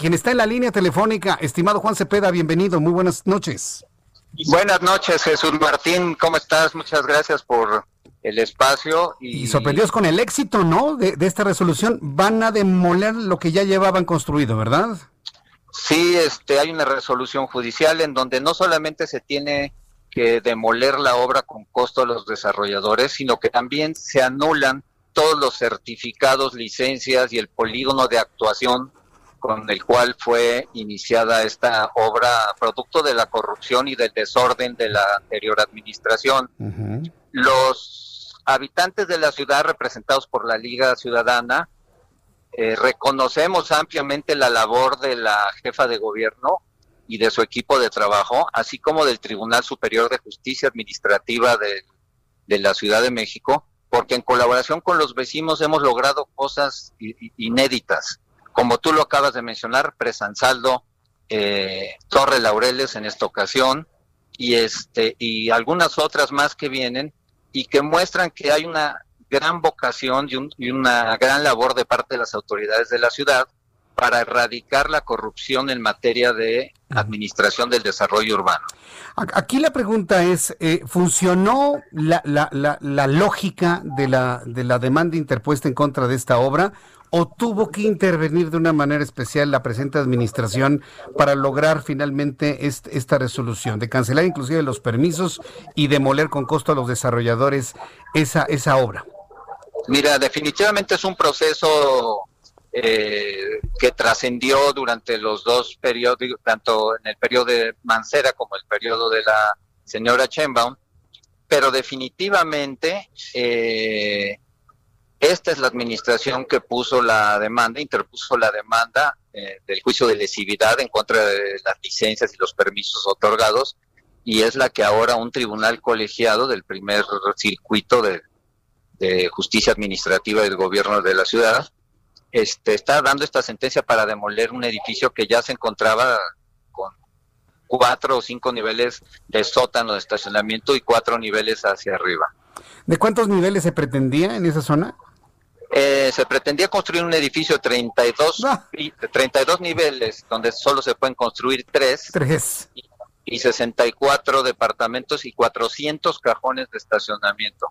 Quien está en la línea telefónica, estimado Juan Cepeda, bienvenido, muy buenas noches. Buenas noches, Jesús Martín, ¿cómo estás? Muchas gracias por el espacio. Y, sorprendidos con el éxito, ¿no? De, de, esta resolución, van a demoler lo que ya llevaban construido, ¿verdad? Sí, este, hay una resolución judicial en donde no solamente se tiene que demoler la obra con costo a los desarrolladores, sino que también se anulan todos los certificados, licencias y el polígono de actuación con el cual fue iniciada esta obra, producto de la corrupción y del desorden de la anterior administración. Uh -huh. Los habitantes de la ciudad, representados por la Liga Ciudadana, eh, reconocemos ampliamente la labor de la jefa de gobierno y de su equipo de trabajo, así como del Tribunal Superior de Justicia Administrativa de, de la Ciudad de México, porque en colaboración con los vecinos hemos logrado cosas inéditas como tú lo acabas de mencionar, Presansaldo, eh, Torre Laureles en esta ocasión, y este, y algunas otras más que vienen, y que muestran que hay una gran vocación y, un, y una gran labor de parte de las autoridades de la ciudad para erradicar la corrupción en materia de administración del desarrollo urbano. Aquí la pregunta es, eh, ¿funcionó la, la, la, la, lógica de la, de la demanda interpuesta en contra de esta obra o tuvo que intervenir de una manera especial la presente administración para lograr finalmente esta resolución, de cancelar inclusive los permisos y demoler con costo a los desarrolladores esa, esa obra? Mira, definitivamente es un proceso eh, que trascendió durante los dos periodos, tanto en el periodo de Mancera como el periodo de la señora Chenbaum, pero definitivamente eh, esta es la administración que puso la demanda, interpuso la demanda eh, del juicio de lesividad en contra de las licencias y los permisos otorgados y es la que ahora un tribunal colegiado del primer circuito de, de justicia administrativa del gobierno de la ciudad este, está dando esta sentencia para demoler un edificio que ya se encontraba con cuatro o cinco niveles de sótano de estacionamiento y cuatro niveles hacia arriba. ¿De cuántos niveles se pretendía en esa zona? Eh, se pretendía construir un edificio de 32, ah. 32 niveles, donde solo se pueden construir tres. Tres. Y, y 64 departamentos y 400 cajones de estacionamiento.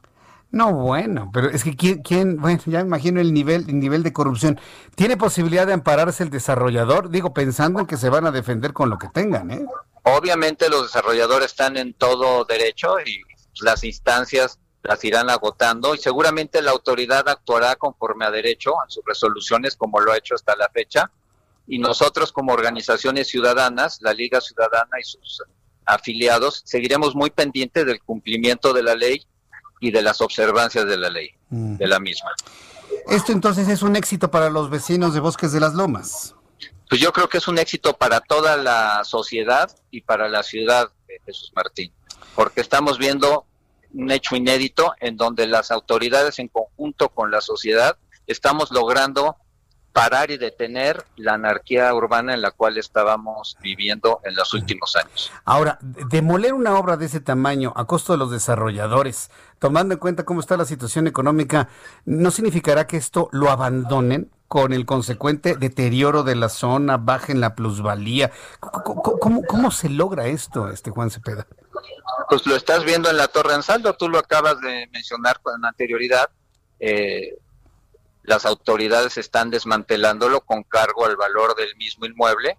No, bueno, pero es que quién, quién, bueno, ya me imagino el nivel, el nivel de corrupción. ¿Tiene posibilidad de ampararse el desarrollador? Digo, pensando en que se van a defender con lo que tengan, ¿eh? Obviamente los desarrolladores están en todo derecho y las instancias las irán agotando y seguramente la autoridad actuará conforme a derecho en sus resoluciones como lo ha hecho hasta la fecha y nosotros como organizaciones ciudadanas, la Liga Ciudadana y sus afiliados, seguiremos muy pendientes del cumplimiento de la ley y de las observancias de la ley, mm. de la misma. Esto entonces es un éxito para los vecinos de Bosques de las Lomas. Pues yo creo que es un éxito para toda la sociedad y para la ciudad de Jesús Martín, porque estamos viendo un hecho inédito en donde las autoridades en conjunto con la sociedad estamos logrando parar y detener la anarquía urbana en la cual estábamos viviendo en los últimos años. Ahora, demoler una obra de ese tamaño a costo de los desarrolladores, tomando en cuenta cómo está la situación económica, ¿no significará que esto lo abandonen con el consecuente deterioro de la zona, bajen la plusvalía? ¿Cómo, cómo, cómo se logra esto, este Juan Cepeda? Pues lo estás viendo en la Torre Ansaldo, tú lo acabas de mencionar con anterioridad. Eh, las autoridades están desmantelándolo con cargo al valor del mismo inmueble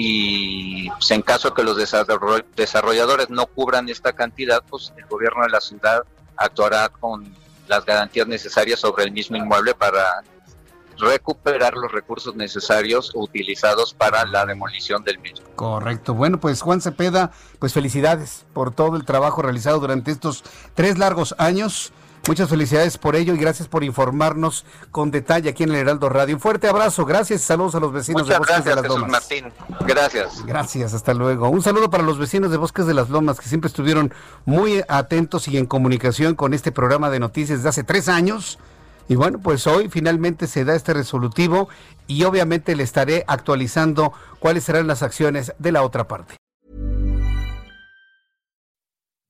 y pues, en caso que los desarrolladores no cubran esta cantidad, pues el gobierno de la ciudad actuará con las garantías necesarias sobre el mismo inmueble para recuperar los recursos necesarios utilizados para la demolición del mismo. Correcto. Bueno, pues Juan Cepeda, pues felicidades por todo el trabajo realizado durante estos tres largos años Muchas felicidades por ello y gracias por informarnos con detalle aquí en el Heraldo Radio. Un fuerte abrazo, gracias, saludos a los vecinos de Bosques de las Jesús Lomas. Martín, gracias. Gracias, hasta luego. Un saludo para los vecinos de Bosques de las Lomas que siempre estuvieron muy atentos y en comunicación con este programa de noticias de hace tres años. Y bueno, pues hoy finalmente se da este resolutivo y obviamente le estaré actualizando cuáles serán las acciones de la otra parte.